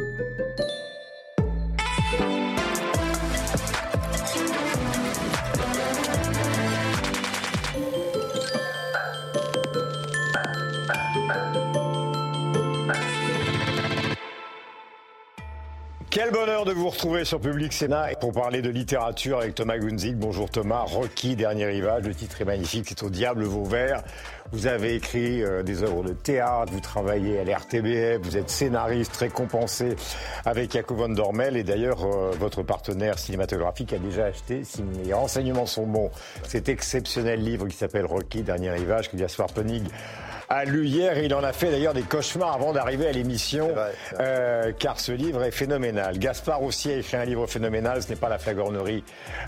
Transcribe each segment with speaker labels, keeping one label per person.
Speaker 1: Thank you. Quel bonheur de vous retrouver sur Public Sénat pour parler de littérature avec Thomas Gunzig. Bonjour Thomas, Rocky, Dernier Rivage, le titre est magnifique, c'est au diable vos verts. Vous avez écrit euh, des œuvres de théâtre, vous travaillez à l'RTBF, vous êtes scénariste récompensé avec Jacob von Dormel et d'ailleurs euh, votre partenaire cinématographique a déjà acheté, si les renseignements sont bons, cet exceptionnel livre qui s'appelle Rocky, Dernier Rivage que Gaspard Penig a lu hier il en a fait d'ailleurs des cauchemars avant d'arriver à l'émission, euh, car ce livre est phénoménal. Gaspard aussi a écrit un livre phénoménal, ce n'est pas la flagornerie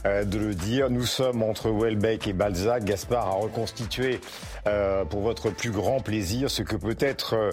Speaker 1: euh, de le dire. Nous sommes entre Welbeck et Balzac. Gaspard a reconstitué euh, pour votre plus grand plaisir ce que peut être... Euh,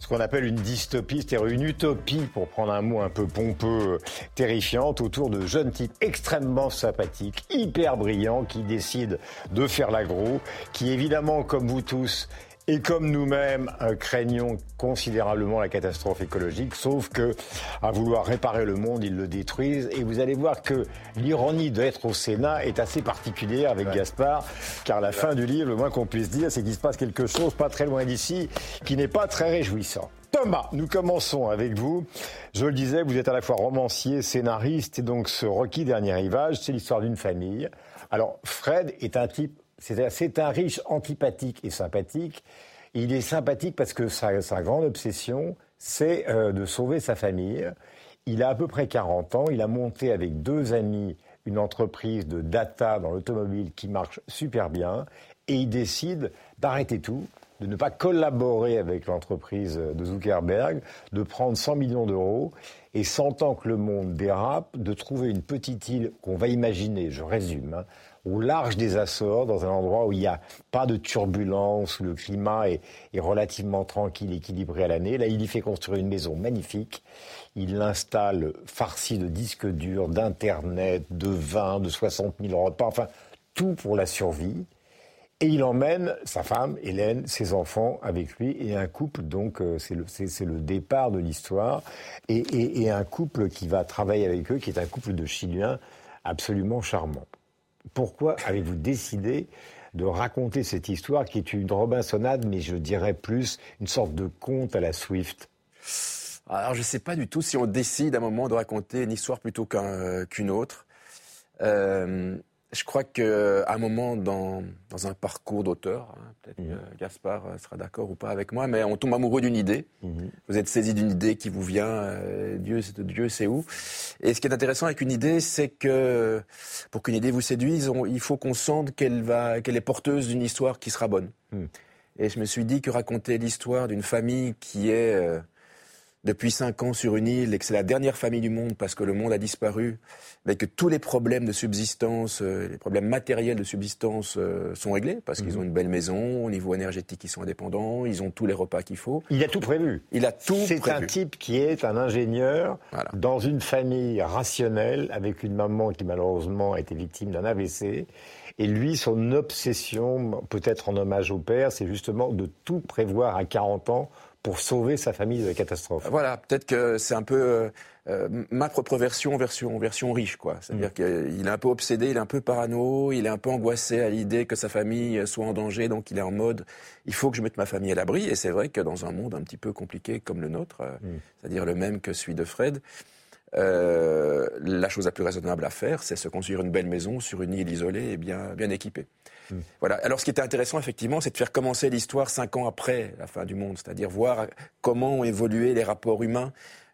Speaker 1: ce qu'on appelle une dystopie, c'est-à-dire une utopie, pour prendre un mot un peu pompeux, terrifiante, autour de jeunes types extrêmement sympathiques, hyper brillants, qui décident de faire l'agro, qui évidemment, comme vous tous, et comme nous-mêmes euh, craignons considérablement la catastrophe écologique, sauf que à vouloir réparer le monde, ils le détruisent. Et vous allez voir que l'ironie d'être au Sénat est assez particulière avec Gaspard, car la fin du livre, le moins qu'on puisse dire, c'est qu'il se passe quelque chose pas très loin d'ici qui n'est pas très réjouissant. Thomas, nous commençons avec vous. Je le disais, vous êtes à la fois romancier, scénariste, et donc ce requis dernier rivage, c'est l'histoire d'une famille. Alors, Fred est un type c'est un riche antipathique et sympathique. Il est sympathique parce que sa, grande obsession, c'est euh, de sauver sa famille. Il a à peu près 40 ans. Il a monté avec deux amis une entreprise de data dans l'automobile qui marche super bien. Et il décide d'arrêter tout, de ne pas collaborer avec l'entreprise de Zuckerberg, de prendre 100 millions d'euros et sentant que le monde dérape, de trouver une petite île qu'on va imaginer, je résume, hein, au large des Açores, dans un endroit où il n'y a pas de turbulence, où le climat est, relativement tranquille, équilibré à l'année. Là, il y fait construire une maison magnifique. Il l'installe farci de disques durs, d'Internet, de vin, de 60 000 repas, enfin, tout pour la survie. Et il emmène sa femme, Hélène, ses enfants avec lui et un couple, donc euh, c'est le, le, départ de l'histoire, et, et un couple qui va travailler avec eux, qui est un couple de Chiliens absolument charmant pourquoi avez-vous décidé de raconter cette histoire qui est une Robinsonade, mais je dirais plus une sorte de conte à la Swift?
Speaker 2: Alors je ne sais pas du tout si on décide à un moment de raconter une histoire plutôt qu'une autre. Euh, je crois qu'à un moment dans, dans, un parcours d'auteur, hein, peut-être que Gaspard euh, sera d'accord ou pas avec moi, mais on tombe amoureux d'une idée. Mhm. Vous êtes saisi d'une idée qui vous vient, euh, Dieu, Dieu sait où. Et ce qui est intéressant avec une idée, c'est que pour qu'une idée vous séduise, il faut qu'on sente qu'elle va, qu'elle est porteuse d'une histoire qui sera bonne. Mhm. Et je me suis dit que raconter l'histoire d'une famille qui est euh, depuis cinq ans sur une île et que c'est la dernière famille du monde parce que le monde a disparu, mais que tous les problèmes de subsistance, euh, les problèmes matériels de subsistance euh, sont réglés parce qu'ils mhm. ont une belle maison, au niveau énergétique ils sont indépendants, ils ont tous les repas qu'il faut.
Speaker 1: Il a tout prévu.
Speaker 2: Il a tout
Speaker 1: prévu. C'est un type qui est un ingénieur dans une famille rationnelle avec une maman qui malheureusement a été victime d'un AVC. Et lui, son obsession, peut-être en hommage au père, c'est justement de tout prévoir à 40 ans pour sauver sa famille de la catastrophe.
Speaker 2: Voilà, peut-être que c'est un peu euh, euh, ma propre version, version, version riche, quoi. C'est-à-dire mm. qu'il est un peu obsédé, il est un peu parano, il est un peu angoissé à l'idée que sa famille soit en danger, donc il est en mode, il faut que je mette ma famille à l'abri. Et c'est vrai que dans un monde un petit peu compliqué comme le nôtre, euh, mm. c'est-à-dire le même que celui de Fred, la chose la plus raisonnable à faire, c'est se construire une belle maison sur une île isolée et bien, bien équipée. Voilà. Alors, ce qui était intéressant, effectivement, c'est de faire commencer l'histoire cinq ans après la fin du monde, c'est-à-dire voir comment ont évolué les rapports humains.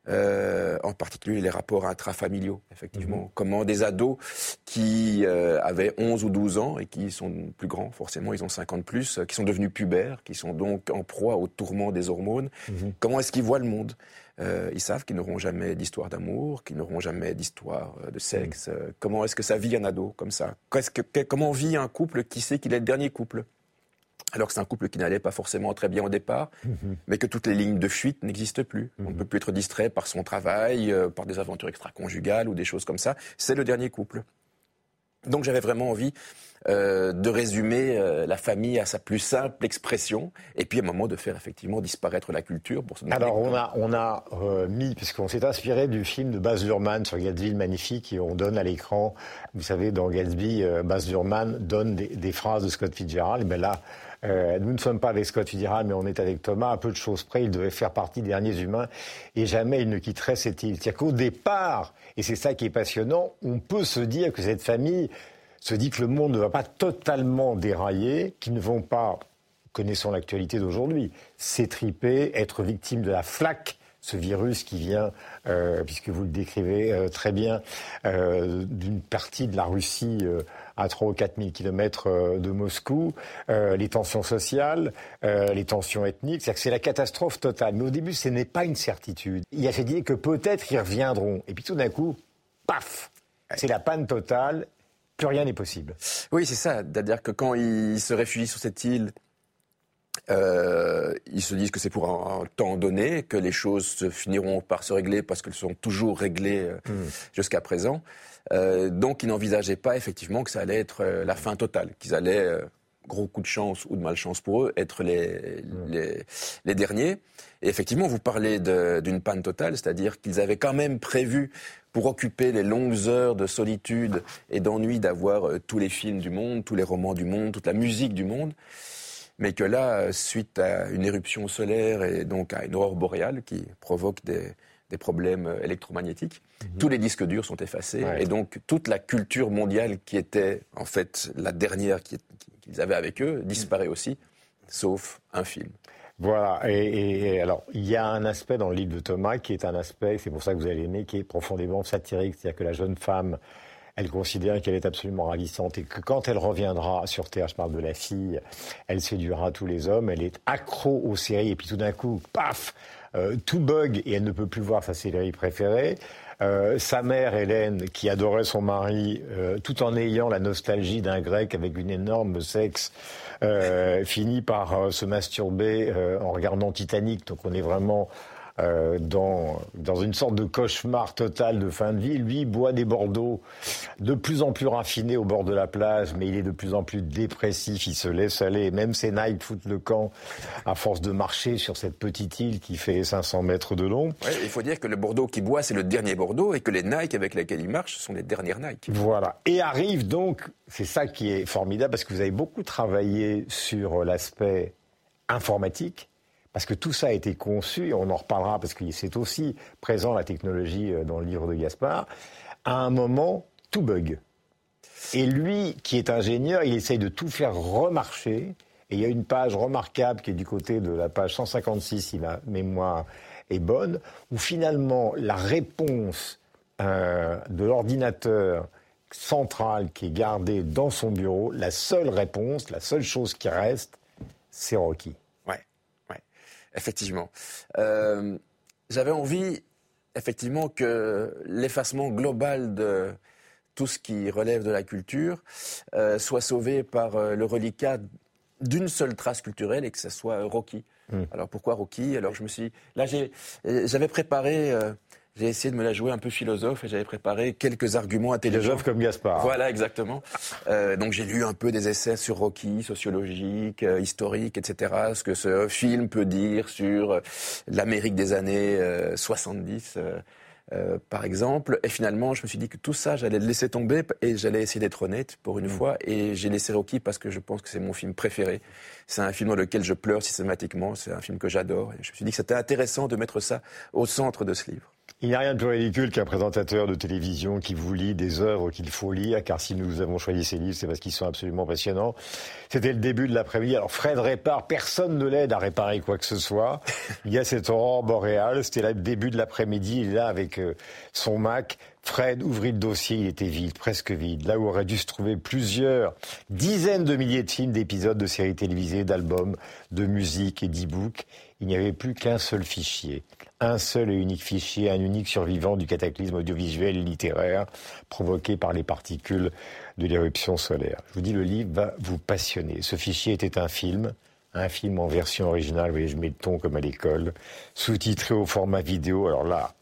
Speaker 2: Euh, en particulier les rapports intrafamiliaux, effectivement. Mhm. Comment des ados qui euh, avaient 11 ou 12 ans et qui sont plus grands, forcément, ils ont 50 plus, qui sont devenus pubères, qui sont donc en proie au tourment des hormones, mhm. comment est-ce qu'ils voient le monde? Euh, ils savent qu'ils n'auront jamais d'histoire d'amour, qu'ils n'auront jamais d'histoire euh, de sexe. Mm. Euh, comment est-ce que ça vit un ado comme ça? Que, Comment vit un couple qui sait qu'il est le dernier couple? Alors que c'est un couple qui n'allait pas forcément très bien au départ, mm-hmm. mais que toutes les lignes de fuite n'existent plus. On ne mm-hmm. peut plus être distrait par son travail, par des aventures extra-conjugales ou des choses comme ça. C'est le dernier couple. Donc j'avais vraiment envie euh, de résumer euh, la famille à sa plus simple expression, et puis à un moment de faire effectivement disparaître la culture pour se
Speaker 1: Alors on a, on a euh, mis, puisqu'on s'est inspiré du film de Baz Luhrmann sur Gatsby le magnifique, et on donne à l'écran, vous savez, dans Gatsby, Baz Luhrmann donne des, phrases de Scott Fitzgerald, et bien là, nous ne sommes pas avec Scott Fitzgerald, mais on est avec Thomas. À peu de choses près, il devait faire partie des derniers humains et jamais il ne quitterait cette île. C'est-à-dire qu'au départ, et c'est ça qui est passionnant, on peut se dire que cette famille se dit que le monde ne va pas totalement dérailler, qu'ils ne vont pas, connaissant l'actualité d'aujourd'hui, s'étriper, être victimes de la flaque ce virus qui vient, euh, puisque vous le décrivez euh, très bien, euh, d'une partie de la Russie à 3 ou 4 000 kilomètres de Moscou, les tensions sociales, les tensions ethniques, c'est-à-dire que c'est la catastrophe totale. Mais au début, ce n'est pas une certitude. Il y a cette idée que peut-être ils reviendront. Et puis tout d'un coup, paf C'est la panne totale plus rien n'est possible.
Speaker 2: Oui, c'est ça. C'est-à-dire que quand ils se réfugient sur cette île, euh, ils se disent que c'est pour un, temps donné, que les choses finiront par se régler parce qu'elles sont toujours réglées euh, hmm. jusqu'à présent. Euh, donc ils n'envisageaient pas effectivement que ça allait être la fin totale, qu'ils allaient, gros coup de chance ou de malchance pour eux, être les, hmm. les, les derniers. Et effectivement, vous parlez d'une panne totale, c'est-à-dire qu'ils avaient quand même prévu pour occuper les longues heures de solitude et d'ennui d'avoir euh, tous les films du monde, tous les romans du monde, toute la musique du monde, mais que là, euh, suite à une éruption solaire et donc à une aurore boréale qui provoque des, problèmes euh, électromagnétiques, mhm. tous les disques durs sont effacés et donc toute la culture mondiale qui était en fait la dernière qu'ils avaient avec eux disparaît aussi, sauf un film.
Speaker 1: Voilà. Et, alors, il y a un aspect dans le livre de Thomas qui est un aspect, c'est pour ça que vous allez aimer, qui est profondément satirique. C'est-à-dire que la jeune femme, elle considère qu'elle est absolument ravissante et que quand elle reviendra sur Terre, je parle de la fille, elle séduira tous les hommes. Elle est accro aux séries et puis tout d'un coup, paf, euh, tout bug et elle ne peut plus voir sa série préférée. Euh, sa mère, Hélène, qui adorait son mari, euh, tout en ayant la nostalgie d'un grec avec une énorme sexe, euh, finit par euh, se masturber euh, en regardant Titanic. Donc on est vraiment euh, dans, dans une sorte de cauchemar total de fin de vie. Lui boit des Bordeaux de plus en plus raffinés au bord de la plage, mais il est de plus en plus dépressif, il se laisse aller. Même ses Nike foutent le camp à force de marcher sur cette petite île qui fait 500 mètres de long.
Speaker 2: il faut dire que le Bordeaux qu'il boit, c'est le dernier Bordeaux et que les Nike avec lesquels il marche sont les dernières Nike.
Speaker 1: Voilà. Et arrive donc, c'est ça qui est formidable, parce que vous avez beaucoup travaillé sur l'aspect informatique parce que tout ça a été conçu, et on en reparlera parce que c'est aussi présent la technologie euh, dans le livre de Gaspard, à un moment, tout bug. Et lui, qui est ingénieur, il essaye de tout faire remarcher. Et il y a une page remarquable qui est du côté de la page 156, si ma mémoire est bonne, où finalement la réponse euh, de l'ordinateur central qui est gardé dans son bureau, la seule réponse, la seule chose qui reste, c'est Rocky.
Speaker 2: Effectivement. Euh, j'avais envie, effectivement, que l'effacement global de tout ce qui relève de la culture euh, soit sauvé par euh, le reliquat d'une seule trace culturelle et que ce soit Rocky. Hmm. Alors pourquoi Rocky? Alors je me suis, là j'avais préparé j'ai essayé de me la jouer un peu philosophe et j'avais préparé quelques arguments intelligents.
Speaker 1: Philosophe comme Gaspard.
Speaker 2: Voilà, exactement. Euh, donc j'ai lu un peu des essais sur Rocky, sociologiques, euh, historiques, etc. Ce que ce film peut dire sur euh, l'Amérique des années 70. Euh, par exemple. Et finalement, je me suis dit que tout ça, j'allais le laisser tomber et j'allais essayer d'être honnête pour une mm. fois. Et j'ai laissé Rocky parce que je pense que c'est mon film préféré. C'est un film dans lequel je pleure systématiquement. C'est un film que j'adore. Et je me suis dit que c'était intéressant de mettre ça au centre de ce livre.
Speaker 1: Il n'y a rien de plus ridicule qu'un présentateur de télévision qui vous lit des œuvres qu'il faut lire, car si nous avons choisi ces livres, c'est parce qu'ils sont absolument passionnants. C'était le début de l'après-midi. Alors Fred répare, personne ne l'aide à réparer quoi que ce soit. Il y a cette aurore boréale, c'était le début de l'après-midi, il est là avec euh, son Mac. Fred ouvrit le dossier, il était vide, presque vide. Là où aurait dû se trouver plusieurs dizaines de milliers de films, d'épisodes, de séries télévisées, d'albums, de musique et d'e-books, il n'y avait plus qu'un seul fichier un seul et unique fichier, un unique survivant du cataclysme audiovisuel et littéraire provoqué par les particules de l'éruption solaire. Je vous dis, le livre va vous passionner. Ce fichier était un film, un film en version originale, vous voyez, je mets le ton comme à l'école, sous-titré au format vidéo. Alors là,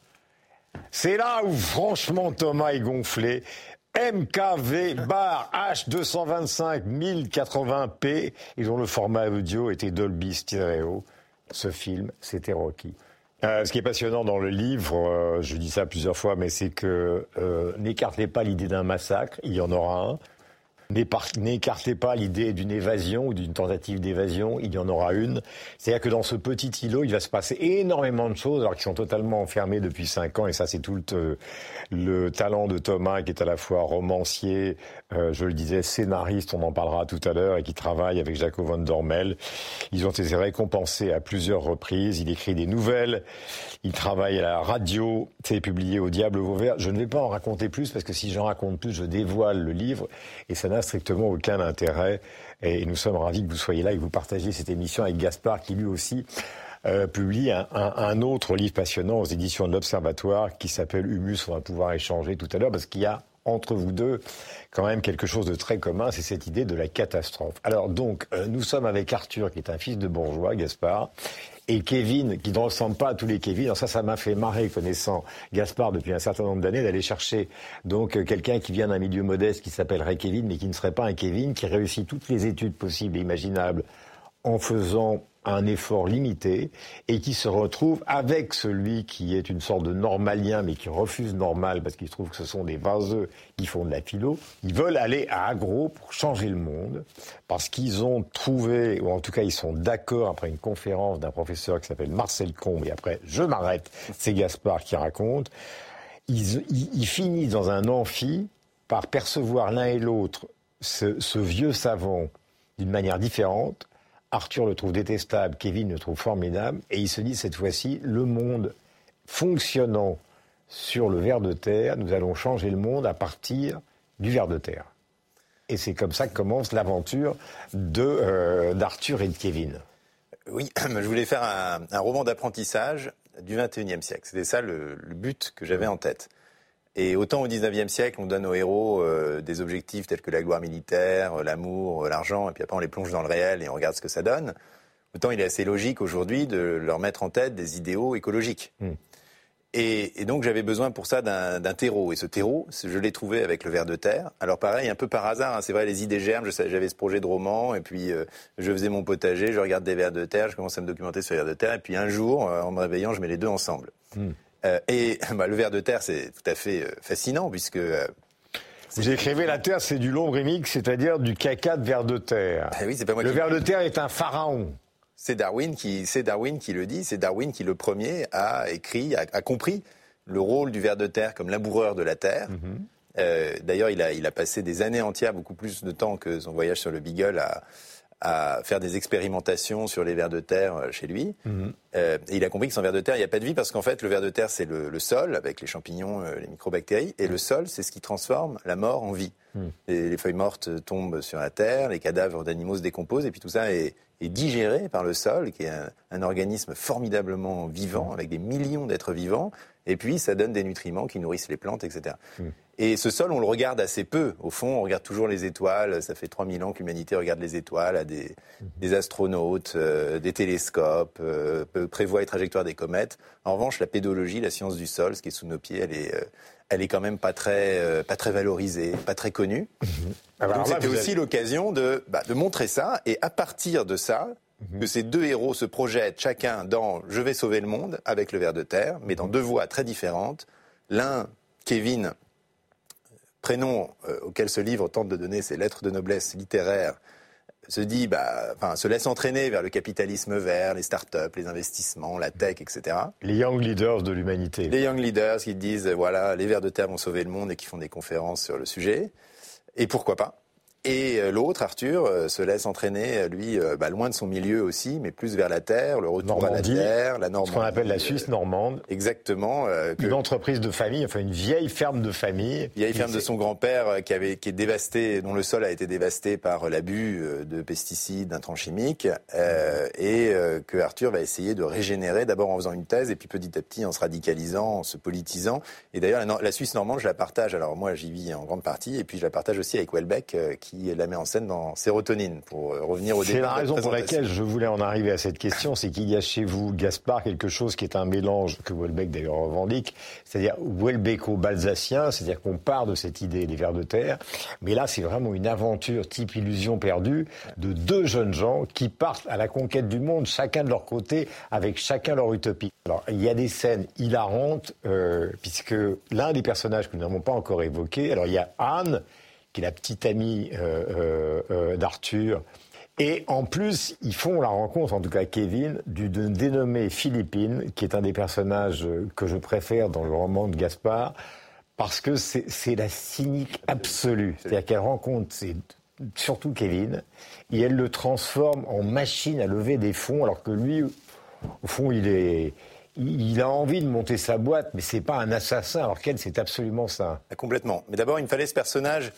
Speaker 1: c'est là où franchement Thomas est gonflé. MKV bar H225 1080p et dont le format audio était Dolby Stereo. Ce film, c'était Rocky. Euh, ce qui est passionnant dans le livre, euh, je dis ça plusieurs fois, mais c'est que euh, n'écartez pas l'idée d'un massacre, il y en aura un. N'écartez pas l'idée d'une évasion ou d'une tentative d'évasion, il y en aura une. C'est-à-dire que dans ce petit îlot, il va se passer énormément de choses, alors qu'ils sont totalement enfermés depuis cinq ans, et ça c'est tout le, le, talent de Thomas, qui est à la fois romancier, euh, je le disais, scénariste, on en parlera tout à l'heure, et qui travaille avec Jacob von Dormel. Ils ont été récompensés à plusieurs reprises, il écrit des nouvelles, il travaille à la radio, c'est publié au Diable Vauvert. Je ne vais pas en raconter plus, parce que si j'en raconte plus, je dévoile le livre, et ça n'a strictement aucun intérêt. Et nous sommes ravis que vous soyez là et que vous partagiez cette émission avec Gaspard, qui lui aussi euh, publie un, autre livre passionnant aux éditions de l'Observatoire qui s'appelle Humus. On va pouvoir échanger tout à l'heure parce qu'il y a entre vous deux quand même quelque chose de très commun, c'est cette idée de la catastrophe. Alors donc, euh, nous sommes avec Arthur, qui est un fils de bourgeois, Gaspard, et Kevin, qui ne ressemble pas à tous les Kevin. Alors ça, ça m'a fait marrer, connaissant Gaspard depuis un certain nombre d'années, d'aller chercher donc euh, quelqu'un qui vient d'un milieu modeste qui s'appellerait Kevin, mais qui ne serait pas un Kevin, qui réussit toutes les études possibles et imaginables en faisant un effort limité et qui se retrouve avec celui qui est une sorte de normalien mais qui refuse normal parce qu'il trouve que ce sont des vaseux qui font de la philo. Ils veulent aller à Agro pour changer le monde parce qu'ils ont trouvé, ou en tout cas ils sont d'accord après une conférence d'un professeur qui s'appelle Marcel Combe et après je m'arrête, c'est Gaspard qui raconte. Ils, finissent dans un amphi par percevoir l'un et l'autre ce vieux savant d'une manière différente Arthur le trouve détestable, Kevin le trouve formidable, et il se dit cette fois-ci, le monde fonctionnant sur le ver de terre, nous allons changer le monde à partir du ver de terre. Et c'est comme ça que commence l'aventure euh, d'Arthur et de Kevin.
Speaker 3: Oui, je voulais faire un, roman d'apprentissage du 21e siècle. C'était ça le but que j'avais en tête. Et autant au 19e siècle, on donne aux héros euh, des objectifs tels que la gloire militaire, euh, l'amour, euh, l'argent, et puis après on les plonge dans le réel et on regarde ce que ça donne. Autant il est assez logique aujourd'hui de leur mettre en tête des idéaux écologiques. Hmm. Et, et, donc j'avais besoin pour ça d'un terreau. Et ce terreau, je l'ai trouvé avec le ver de terre. Alors pareil, un peu par hasard, hein, c'est vrai, les idées germent. J'avais ce projet de roman, et puis je faisais mon potager, je regarde des vers de terre, je commence à me documenter sur les vers de terre, et puis un jour, en me réveillant, je mets les deux ensemble. Hmm. Euh, et bah, le ver de terre, c'est tout à fait euh, fascinant puisque euh,
Speaker 1: vous écrivez la Terre, c'est du lombrimique, c'est-à-dire du caca de ver de terre.
Speaker 3: Ah oui, c'est pas moi
Speaker 1: le ver de terre est un pharaon.
Speaker 3: C'est Darwin qui, c'est Darwin qui le dit. C'est Darwin qui le premier a écrit, a, compris le rôle du ver de terre comme laboureur de la terre. Mhm. D'ailleurs, il a, il a passé des années entières, beaucoup plus de temps que son voyage sur le Beagle, à, à faire des expérimentations sur les vers de terre euh, chez lui. Mhm. Euh, et il a compris que sans vers de terre, il n'y a pas de vie parce qu'en fait, le ver de terre, c'est le, sol avec les champignons, euh, les microbactéries, et le sol, c'est ce qui transforme la mort en vie. Mhm. Les, feuilles mortes tombent sur la terre, les cadavres d'animaux se décomposent, et puis tout ça est, digéré par le sol, qui est un, organisme formidablement vivant, avec des millions d'êtres vivants, et puis ça donne des nutriments qui nourrissent les plantes, etc. Et ce sol, on le regarde assez peu. Au fond, on regarde toujours les étoiles. Ça fait 3000 ans que l'humanité regarde les étoiles, a des, des astronautes, euh, des télescopes, euh, prévoit les trajectoires des comètes. En revanche, la pédologie, la science du sol, ce qui est sous nos pieds, elle est, euh, elle est quand même pas très, pas très valorisée, pas très connue. Mhm. Donc c'était aussi l'occasion de, bah, de montrer ça. Et à partir de ça, mhm. que ces deux héros se projettent chacun dans Je vais sauver le monde avec le ver de terre, mais dans mhm. deux voies très différentes. L'un, Kevin, prénom euh, auquel ce livre tente de donner ses lettres de noblesse littéraire, se dit, bah, enfin, se laisse entraîner vers le capitalisme vert, les start-up, les investissements, la tech, etc.
Speaker 1: Les young leaders de l'humanité.
Speaker 3: Les young leaders qui disent, voilà, les vers de terre vont sauver le monde et qui font des conférences sur le sujet. Et pourquoi pas? Et euh, l'autre, Arthur, euh, se laisse entraîner, euh, lui, bah, loin de son milieu aussi, mais plus vers la terre, le retour à la terre, la Normandie.
Speaker 1: Ce qu'on appelle la Suisse normande.
Speaker 3: Exactement.
Speaker 1: Une entreprise de famille, enfin une vieille ferme de famille.
Speaker 3: Vieille ferme de son grand-père qui, avait, qui est dévastée, dont le sol a été dévasté par l'abus de pesticides, d'intrants chimiques, et que Arthur va essayer de régénérer, d'abord en faisant une thèse, et puis petit à petit en se radicalisant, en se politisant. Et d'ailleurs, la, la, Suisse normande, je la partage, alors moi j'y vis en grande partie, et puis je la partage aussi avec Welbeck, qui qui la met en scène dans Sérotonine, pour revenir au
Speaker 1: C'est la raison pour laquelle je voulais en arriver à cette question, c'est qu'il y a chez vous, Gaspard, quelque chose qui est un mélange, que Welbeck d'ailleurs revendique, c'est-à-dire Welbecko-balsacien, c'est-à-dire qu'on part de cette idée des vers de terre, mais là c'est vraiment une aventure type illusion perdue de deux jeunes gens qui partent à la conquête du monde, chacun de leur côté, avec chacun leur utopie. Alors il y a des scènes hilarantes, euh, puisque l'un des personnages que nous n'avons pas encore évoqué, alors il y a Anne, qui est la petite amie euh, euh, euh, d'Arthur. Et en plus, ils font la rencontre, en tout cas Kevin, d'une dénommée Philippine, qui est un des personnages que je préfère dans le roman de Gaspard, parce que c'est la cynique absolue. C'est-à-dire qu'elle rencontre surtout Kevin, et elle le transforme en machine à lever des fonds, alors que lui, au fond, il est, il a envie de monter sa boîte, mais c'est pas un assassin, alors qu'elle, c'est absolument ça.
Speaker 3: Complètement. Mais d'abord, il me fallait ce personnage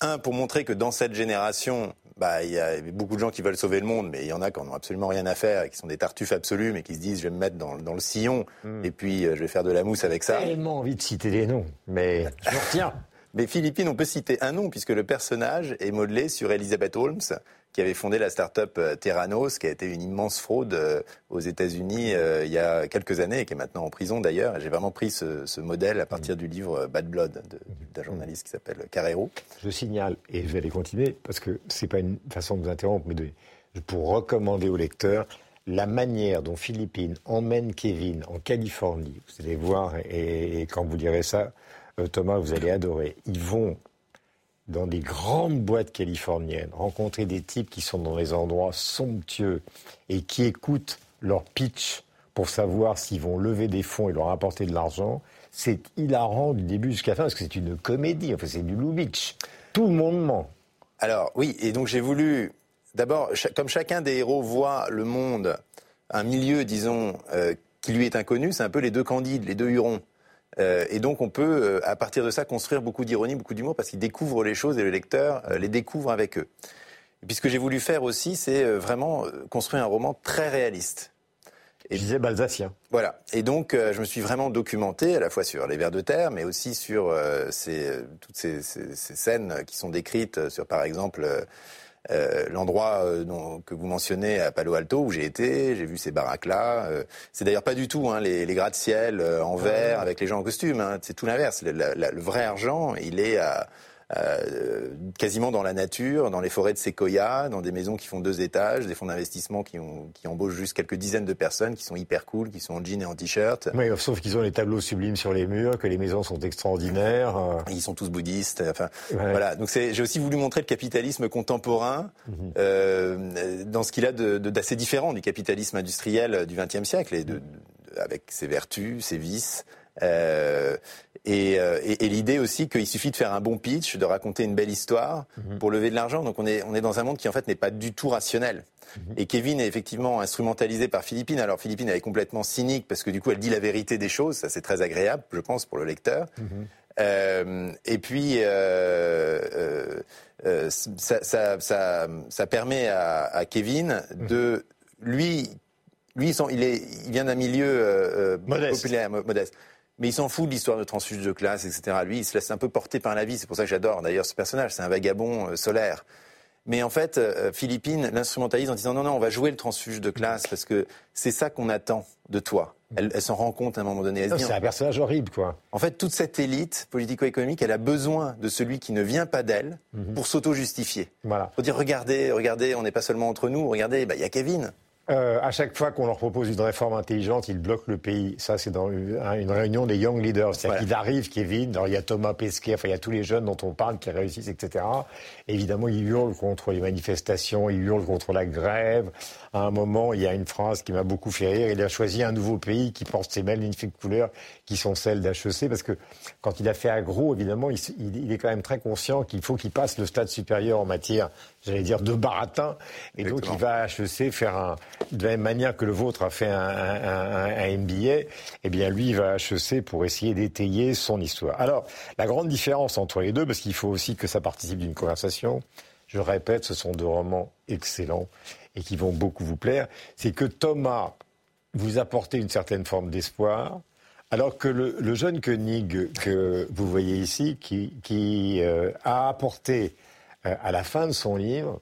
Speaker 3: un, pour montrer que dans cette génération, bah, il y a beaucoup de gens qui veulent sauver le monde, mais il y en a qui n'ont absolument rien à faire, et qui sont des tartuffes absolus, mais qui se disent je vais me mettre dans, le sillon, hmm. et puis euh, je vais faire de la mousse avec ça.
Speaker 1: J'ai tellement envie de citer des noms, mais je retiens.
Speaker 3: mais Philippine, on peut citer un nom, puisque le personnage est modelé sur Elizabeth Holmes, qui avait fondé la start-up euh, Terranos, qui a été une immense fraude euh, aux États-Unis euh, il y a quelques années et qui est maintenant en prison d'ailleurs. J'ai vraiment pris ce, modèle à partir du livre Bad Blood d'un journaliste qui s'appelle Carrero.
Speaker 1: Je signale, et je vais aller continuer, parce que c'est pas une façon de vous interrompre, mais de, pour recommander aux lecteurs la manière dont Philippine emmène Kevin en Californie. Vous allez voir, et, et quand vous lirez ça, Thomas, vous allez adorer. Ils vont dans des grandes boîtes californiennes, rencontrer des types qui sont dans des endroits somptueux et qui écoutent leur pitch pour savoir s'ils vont lever des fonds et leur apporter de l'argent, c'est hilarant du début jusqu'à la fin parce que c'est une comédie, enfin c'est du Lubitsch. Tout le monde ment.
Speaker 3: Alors oui, et donc j'ai voulu, d'abord, comme chacun des héros voit le monde, un milieu, disons, euh, qui lui est inconnu, c'est un peu les deux Candides, les deux Hurons. Euh, et donc on peut, euh, à partir de ça, construire beaucoup d'ironie, beaucoup d'humour, parce qu'ils découvrent les choses et le lecteur euh, les découvre avec eux. Et puis ce que j'ai voulu faire aussi, c'est vraiment construire un roman très réaliste.
Speaker 1: Et, je disais balsacien.
Speaker 3: Voilà. Et donc, je me suis vraiment documenté à la fois sur les vers de terre, mais aussi sur ces, toutes ces, ces, ces, scènes qui sont décrites sur, par exemple, euh, l'endroit euh, que vous mentionnez à Palo Alto où j'ai été, j'ai vu ces baraques-là. Euh, c'est d'ailleurs pas du tout hein, les, les gratte-ciel en verre avec les gens en costume. Hein, c'est tout l'inverse. Le, le, vrai argent, il est à euh, quasiment dans la nature, dans les forêts de séquoia, dans des maisons qui font deux étages, des fonds d'investissement qui, qui embauchent juste quelques dizaines de personnes, qui sont hyper cool, qui sont en jean et en t-shirt.
Speaker 1: Oui, sauf qu'ils ont les tableaux sublimes sur les murs, que les maisons sont extraordinaires.
Speaker 3: Ils sont tous bouddhistes. Enfin, voilà. Donc j'ai aussi voulu montrer le capitalisme contemporain mhm. euh, dans ce qu'il a d'assez différent du capitalisme industriel du XXe siècle et de, avec ses vertus, ses vices. Euh, euh, et, et, l'idée aussi qu'il suffit de faire un bon pitch, de raconter une belle histoire mhm. pour lever de l'argent. Donc on est, on est dans un monde qui en fait n'est pas du tout rationnel. Mhm. Et Kevin est effectivement instrumentalisé par Philippine. Alors Philippine elle est complètement cynique parce que du coup elle dit la vérité des choses. Ça c'est très agréable, je pense, pour le lecteur. Mhm. Euh, et puis euh, euh, euh ça, ça, ça, ça, permet à, à Kevin de lui lui, il, est, il vient d'un milieu populaire, modeste mais il s'en fout de l'histoire de transfuge de classe, etc. Lui, il se laisse un peu porter par la vie. C'est pour ça que j'adore d'ailleurs ce personnage. C'est un vagabond euh, solaire. Mais en fait, euh, Philippine l'instrumentalise en disant non, non, on va jouer le transfuge de classe parce que c'est ça qu'on attend de toi. Elle, elle s'en rend compte à un moment donné.
Speaker 1: C'est un personnage horrible, quoi.
Speaker 3: En fait, toute cette élite politico-économique, elle a besoin de celui qui ne vient pas d'elle mhm. pour s'auto-justifier. Voilà. Pour dire regardez, regardez, on n'est pas seulement entre nous. Regardez, bah, il y a Kevin.
Speaker 1: Euh, à chaque fois qu'on leur propose une réforme intelligente, ils bloquent le pays. Ça, c'est dans une, réunion des young leaders. C'est-à-dire qu'il arrive, Kevin, alors il y a Thomas Pesquet, enfin il y a tous les jeunes dont on parle qui réussissent, etc. Évidemment, ils hurlent contre les manifestations, ils hurlent contre la grève. À un moment, il y a une phrase qui m'a beaucoup fait rire. Il a choisi un nouveau pays qui porte ces magnifiques couleurs qui sont celles d'HEC, parce que quand il a fait agro, évidemment, il, il est quand même très conscient qu'il faut qu'il passe le stade supérieur en matière j'allais dire, de baratin. Et donc, il va à HEC faire un, de la même manière que le vôtre a fait un, un, un, MBA, eh bien, lui, va à HEC pour essayer d'étayer son histoire. Alors, la grande différence entre les deux, parce qu'il faut aussi que ça participe d'une conversation, je répète, ce sont deux romans excellents et qui vont beaucoup vous plaire, c'est que Thomas vous apportait une certaine forme d'espoir, alors que le, jeune Koenig que vous voyez ici, qui, euh, a apporté à la fin de son livre,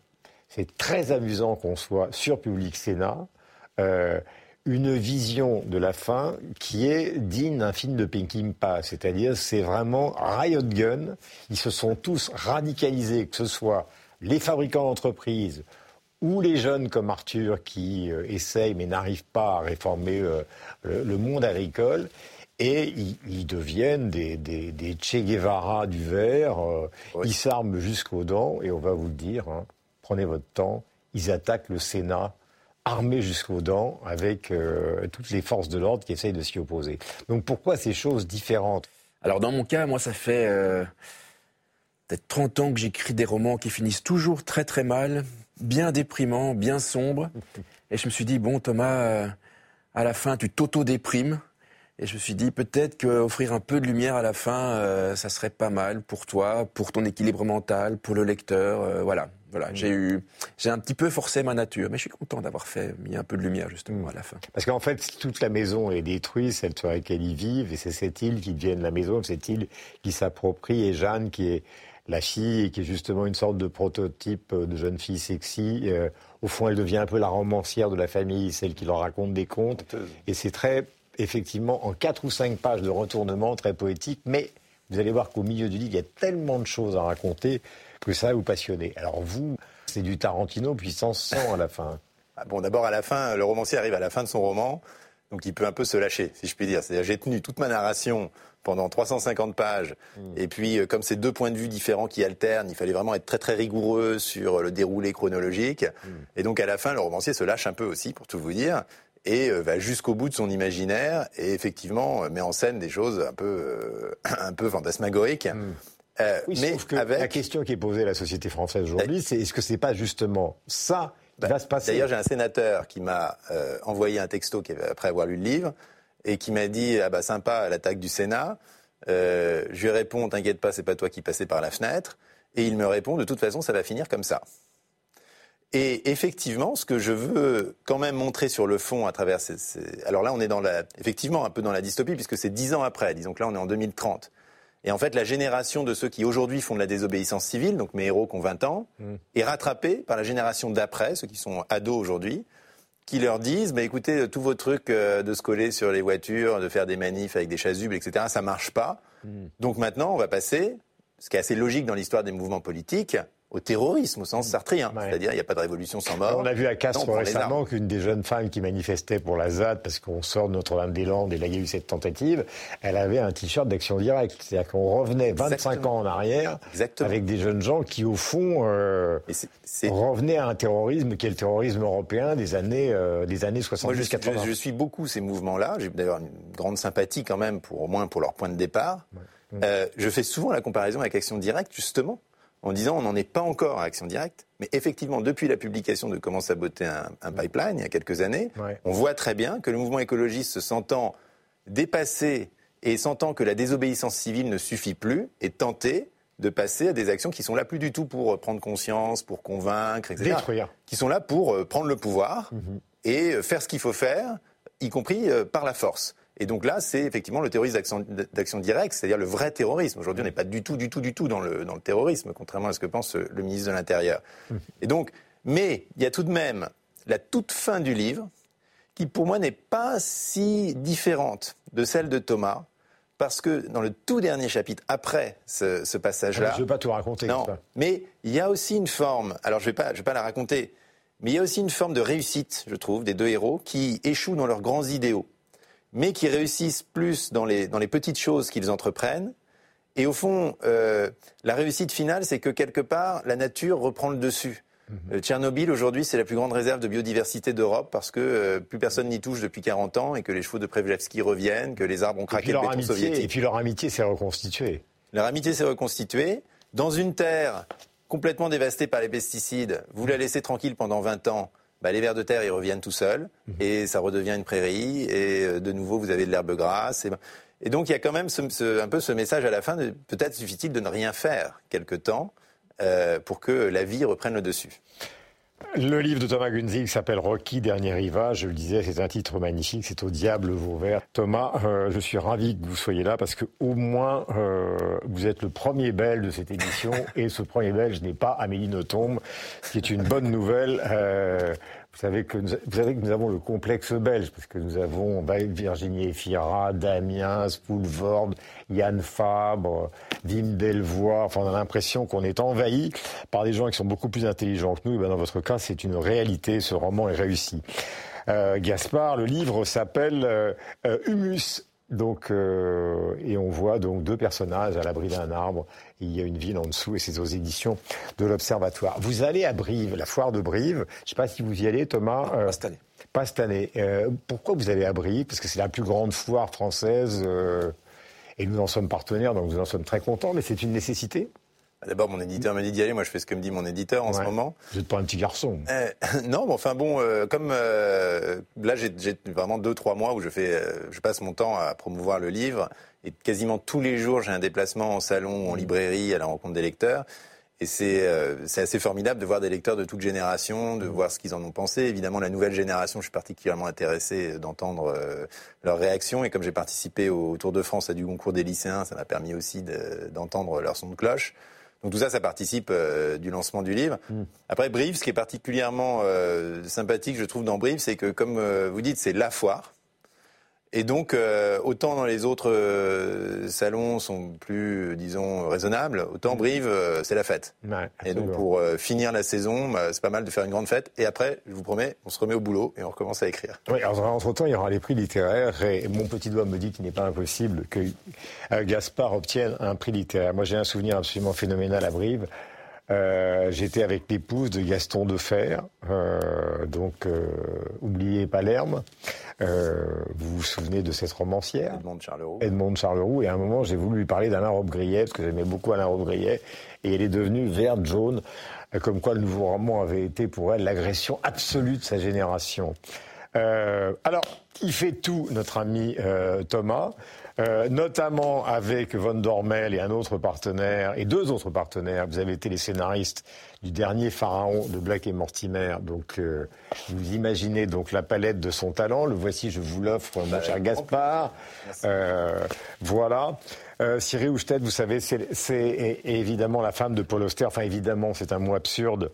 Speaker 1: c'est très amusant qu'on soit sur Public Sénat, une vision de la fin qui est digne d'un film de Peckinpah. C'est-à-dire, c'est vraiment riot gun. Ils se sont tous radicalisés, que ce soit les fabricants d'entreprises ou les jeunes comme Arthur qui euh, essayent mais n'arrivent pas à réformer euh, le, monde agricole. Et ils, deviennent des, des, Che Guevara du verre. Euh, ils s'arment jusqu'aux dents. Et on va vous le dire, hein, prenez votre temps. Ils attaquent le Sénat armé jusqu'aux dents avec euh, toutes les forces de l'ordre qui essayent de s'y opposer. Donc pourquoi ces choses différentes?
Speaker 2: Alors dans mon cas, moi ça fait euh, peut-être 30 ans que j'écris des romans qui finissent toujours très très mal, bien déprimants, bien sombres. Et je me suis dit, bon Thomas, euh, à la fin tu t'auto-déprimes. Et je me suis dit peut-être qu'offrir un peu de lumière à la fin, ça serait pas mal pour toi, pour ton équilibre mental, pour le lecteur. voilà. Voilà, j'ai eu, j'ai un petit peu forcé ma nature, mais je suis content d'avoir fait mis un peu de lumière justement à la fin.
Speaker 1: Parce qu'en fait, si toute la maison est détruite, celle sur laquelle ils vivent, et c'est cette île qui devient la maison, cette île qui s'approprie, et Jeanne qui est la fille et qui est justement une sorte de prototype de jeune fille sexy. Euh, au fond, elle devient un peu la romancière de la famille, celle qui leur raconte des contes. Et c'est très, effectivement, en quatre ou cinq pages de retournement, très poétique, mais vous allez voir qu'au milieu du livre, il y a tellement de choses à raconter que ça va vous passionner. Alors vous, c'est du Tarantino puissance 100 à la fin.
Speaker 3: Ah bon, d'abord à la fin, le romancier arrive à la fin de son roman, donc il peut un peu se lâcher, si je puis dire. C'est-à-dire j'ai tenu toute ma narration pendant 350 pages, hmm. et puis euh, comme c'est deux points de vue différents qui alternent, il fallait vraiment être très très rigoureux sur le déroulé chronologique. Hmm. Et donc à la fin, le romancier se lâche un peu aussi, pour tout vous dire et euh, va jusqu'au bout de son imaginaire et effectivement met en scène des choses un peu, euh, un peu fantasmagoriques. Hmm.
Speaker 1: Euh, mais que la question qui est posée à la société française aujourd'hui, c'est est-ce que c'est pas justement ça qui va se passer?
Speaker 3: D'ailleurs, j'ai un sénateur qui m'a euh, envoyé un texto après avoir lu le livre et qui m'a dit ah bah sympa l'attaque du Sénat. Euh, je lui réponds t'inquiète pas, c'est pas toi qui passais par la fenêtre. Et il me répond de toute façon, ça va finir comme ça. Et effectivement, ce que je veux quand même montrer sur le fond à travers ces, alors là, on est dans la, effectivement un peu dans la dystopie puisque c'est dix ans après. Disons que là, on est en 2030. Et en fait, la génération de ceux qui aujourd'hui font de la désobéissance civile, donc mes héros qui ont 20 ans, mm. est rattrapée par la génération d'après, ceux qui sont ados aujourd'hui, qui leur disent bah, écoutez, tous vos trucs euh, de se coller sur les voitures, de faire des manifs avec des chasubles, etc., ça marche pas. Mm. Donc maintenant, on va passer, ce qui est assez logique dans l'histoire des mouvements politiques, au terrorisme au sens sartrien. C'est-à-dire, il n'y a pas de révolution sans mort.
Speaker 1: On a vu à Castres récemment qu'une des jeunes femmes qui manifestait pour la ZAD, parce qu'on sort de Notre-Dame-des-Landes et là, il y a eu cette tentative, elle avait un t-shirt d'action directe. C'est-à-dire qu'on revenait 25 ans en arrière avec des jeunes gens qui, au fond, euh, revenaient à un terrorisme qui est le terrorisme européen des années, euh, des années 70-80.
Speaker 3: Je, je, suis beaucoup ces mouvements-là. J'ai d'ailleurs une grande sympathie quand même, pour, au moins pour leur point de départ. Euh, je fais souvent la comparaison avec Action Directe, justement, en disant on n'en est pas encore à Action Directe, mais effectivement, depuis la publication de Comment saboter un, un pipeline, il y a quelques années, on voit très bien que le mouvement écologiste se sentant dépassé et sentant que la désobéissance civile ne suffit plus, est tenté de passer à des actions qui sont là plus du tout pour prendre conscience, pour convaincre, etc.
Speaker 1: Détruire.
Speaker 3: Qui sont là pour euh, prendre le pouvoir mhm. et euh, faire ce qu'il faut faire, y compris euh, par la force. Et donc là, c'est effectivement le terrorisme d'action directe, c'est-à-dire le vrai terrorisme. Aujourd'hui, on n'est pas du tout, du tout, du tout dans le, dans le terrorisme, contrairement à ce que pense le ministre de l'Intérieur. Et donc, mais il y a tout de même la toute fin du livre, qui pour moi n'est pas si différente de celle de Thomas, parce que dans le tout dernier chapitre, après ce, passage-là...
Speaker 1: je ne vais pas tout raconter.
Speaker 3: Non, mais il y a aussi une forme, alors je ne vais, pas, je vais pas la raconter, mais il y a aussi une forme de réussite, je trouve, des deux héros qui échouent dans leurs grands idéaux mais qui réussissent plus dans les, dans les petites choses qu'ils entreprennent. Et au fond, euh, la réussite finale, c'est que quelque part, la nature reprend le dessus. Euh, Tchernobyl, aujourd'hui, c'est la plus grande réserve de biodiversité d'Europe parce que euh, plus personne n'y touche depuis 40 ans et que les chevaux de Prevlevski reviennent, que les arbres ont craqué le béton
Speaker 1: amitié,
Speaker 3: soviétique.
Speaker 1: Et puis leur amitié s'est reconstituée.
Speaker 3: Leur amitié s'est reconstituée. Dans une terre complètement dévastée par les pesticides, vous la laissez tranquille pendant 20 ans, bah, les vers de terre, ils reviennent tout seuls, mhm. et ça redevient une prairie, et euh, de nouveau, vous avez de l'herbe grasse. Et, donc, il y a quand même un peu ce message à la fin, peut-être suffit-il de ne rien faire quelque temps euh, pour que la vie reprenne le dessus.
Speaker 1: Le livre de Thomas Gunzig s'appelle Rocky, Dernier Rivage. Je le disais, c'est un titre magnifique. C'est au diable vos vers. Thomas, euh, je suis ravi que vous soyez là parce que au moins euh, vous êtes le premier Belge de cette émission et ce premier Belge n'est pas Amélie Nothomb, ce qui est une bonne nouvelle. Euh, vous savez que nous, vous savez que nous avons le complexe belge parce que nous avons Virginie Efira, Damien, Spoulvord, Yann Fabre, Wim Delvoye. Enfin, on a l'impression qu'on est envahi par des gens qui sont beaucoup plus intelligents que nous. Et ben, dans votre cas, c'est une réalité. Ce roman est réussi. Euh, Gaspard, le livre s'appelle euh, euh Humus donc, euh, et on voit donc deux personnages à l'abri d'un arbre. Il y a une ville en dessous, et c'est aux éditions de l'Observatoire. Vous allez à Brive, la foire de Brive. Je ne sais pas si vous y allez, Thomas.
Speaker 2: Euh, pas cette année.
Speaker 1: Pas cette année. Euh, pourquoi vous allez à Brive? Parce que c'est la plus grande foire française. et nous en sommes partenaires, donc nous en sommes très contents. Mais c'est une nécessité
Speaker 3: d'abord, mon éditeur m'a dit d'y aller. Moi, je fais ce que me dit mon éditeur en ce moment.
Speaker 1: Vous n'êtes pas un petit garçon.
Speaker 3: Euh, non, mais enfin bon, euh, comme euh, là, j'ai vraiment deux, trois mois où je fais, je passe mon temps à promouvoir le livre. Et quasiment tous les jours, j'ai un déplacement en salon, en librairie, à la rencontre des lecteurs. Et c'est assez formidable de voir des lecteurs de toute génération, de voir ce qu'ils en ont pensé. Évidemment, la nouvelle génération, je suis particulièrement intéressé d'entendre leurs réactions. Et comme j'ai participé au Tour de France à du concours des lycéens, ça m'a permis aussi d'entendre leur son de cloche. Donc tout ça, ça participe euh, du lancement du livre. Mm. Après Brive, ce qui est particulièrement euh, sympathique, je trouve, dans Brive, c'est que, comme euh, vous dites, c'est la foire. Et donc, euh, autant dans les autres euh, salons sont plus, disons, raisonnables, autant Brive, euh, c'est la fête. Ouais, et donc, pour finir la saison, bah, c'est pas mal de faire une grande fête. Et après, je vous promets, on se remet au boulot et on recommence à écrire.
Speaker 1: Oui, alors entre-temps, il y aura les prix littéraires. Et mon petit doigt me dit qu'il n'est pas impossible que Gaspard obtienne un prix littéraire. Moi, j'ai un souvenir absolument phénoménal à Brive. Euh, j'étais avec l'épouse de Gaston Defer, euh, donc euh, oubliez Palerme. Vous vous souvenez de cette romancière?
Speaker 3: Edmond de Charleroux.
Speaker 1: Edmond de Charleroux. Et à un moment, j'ai voulu lui parler d'Alain Robbe-Grillet, parce que j'aimais beaucoup Alain Robbe-Grillet. Et elle est devenue verte, jaune, comme quoi le nouveau roman avait été pour elle l'agression absolue de sa génération. alors, il fait tout, notre ami Thomas? Euh, notamment avec Von Dormel et un autre partenaire, et deux autres partenaires. Vous avez été les scénaristes du dernier pharaon de Black et Mortimer. Donc, euh, vous imaginez donc la palette de son talent. Le voici, je vous l'offre, mon cher Gaspard. Euh, voilà. Euh, Cyril vous savez, c'est évidemment la femme de Paul Auster. Enfin, évidemment, c'est un mot absurde,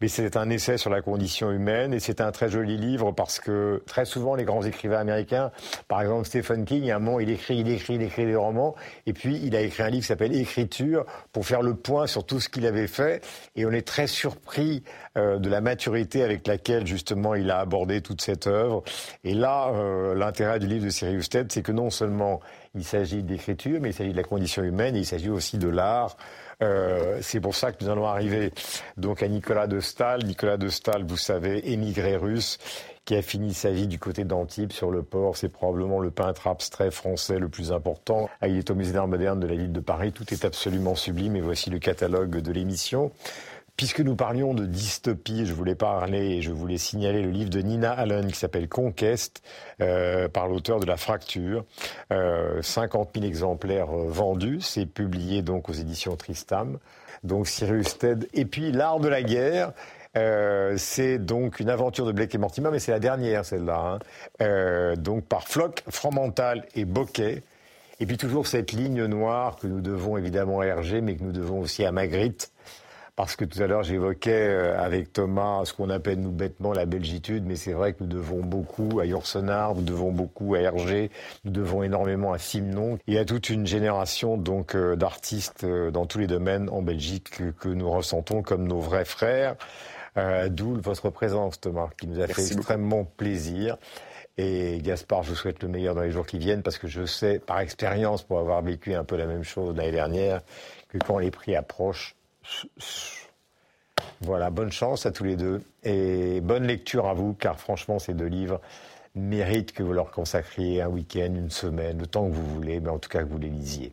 Speaker 1: mais c'est un essai sur la condition humaine et c'est un très joli livre parce que très souvent, les grands écrivains américains, par exemple Stephen King, à un moment, il écrit, il écrit, il écrit des romans et puis il a écrit un livre qui s'appelle Écriture pour faire le point sur tout ce qu'il avait fait et on est très surpris euh, de la maturité avec laquelle justement il a abordé toute cette œuvre. Et là, euh, l'intérêt du livre de Cyril Husted, c'est que non seulement il s'agit d'écriture, mais il s'agit de la condition humaine et il s'agit aussi de l'art. Euh, c'est pour ça que nous allons arriver donc à Nicolas de Stahl. Nicolas de Stahl, vous savez, émigré russe, qui a fini sa vie du côté d'Antibes sur le port. C'est probablement le peintre abstrait français le plus important. Ah, il est au musée d'art moderne de la ville de Paris. Tout est absolument sublime et voici le catalogue de l'émission. Puisque nous parlions de dystopie, je voulais parler et je voulais signaler le livre de Nina Allen qui s'appelle Conquest euh, par l'auteur de La Fracture. Euh, 50 000 exemplaires euh, vendus. C'est publié donc aux éditions Tristam. Donc Cyrus Ted. Et puis L'Art de la guerre. Euh, c'est donc une aventure de Blake et Mortimer, mais c'est la dernière celle-là. Hein. Euh, donc par Flock, Fromental et Bokeh. Et puis toujours cette ligne noire que nous devons évidemment à Hergé, mais que nous devons aussi à Magritte parce que tout à l'heure j'évoquais euh, avec Thomas ce qu'on appelle nous bêtement la belgitude, mais c'est vrai que nous devons beaucoup à Yourcenar, nous devons beaucoup à Hergé, nous devons énormément à Simon Il y a toute une génération donc euh, d'artistes euh, dans tous les domaines en Belgique que, nous ressentons comme nos vrais frères. D'où votre présence, Thomas, qui nous a fait extrêmement plaisir. Et Gaspard, je vous souhaite le meilleur dans les jours qui viennent parce que je sais par expérience, pour avoir vécu un peu la même chose l'année dernière, que quand les prix approchent, voilà, bonne chance à tous les deux et bonne lecture à vous, car franchement, ces deux livres méritent que vous leur consacriez un week-end, une semaine, le temps que vous voulez, mais en tout cas que vous les lisiez.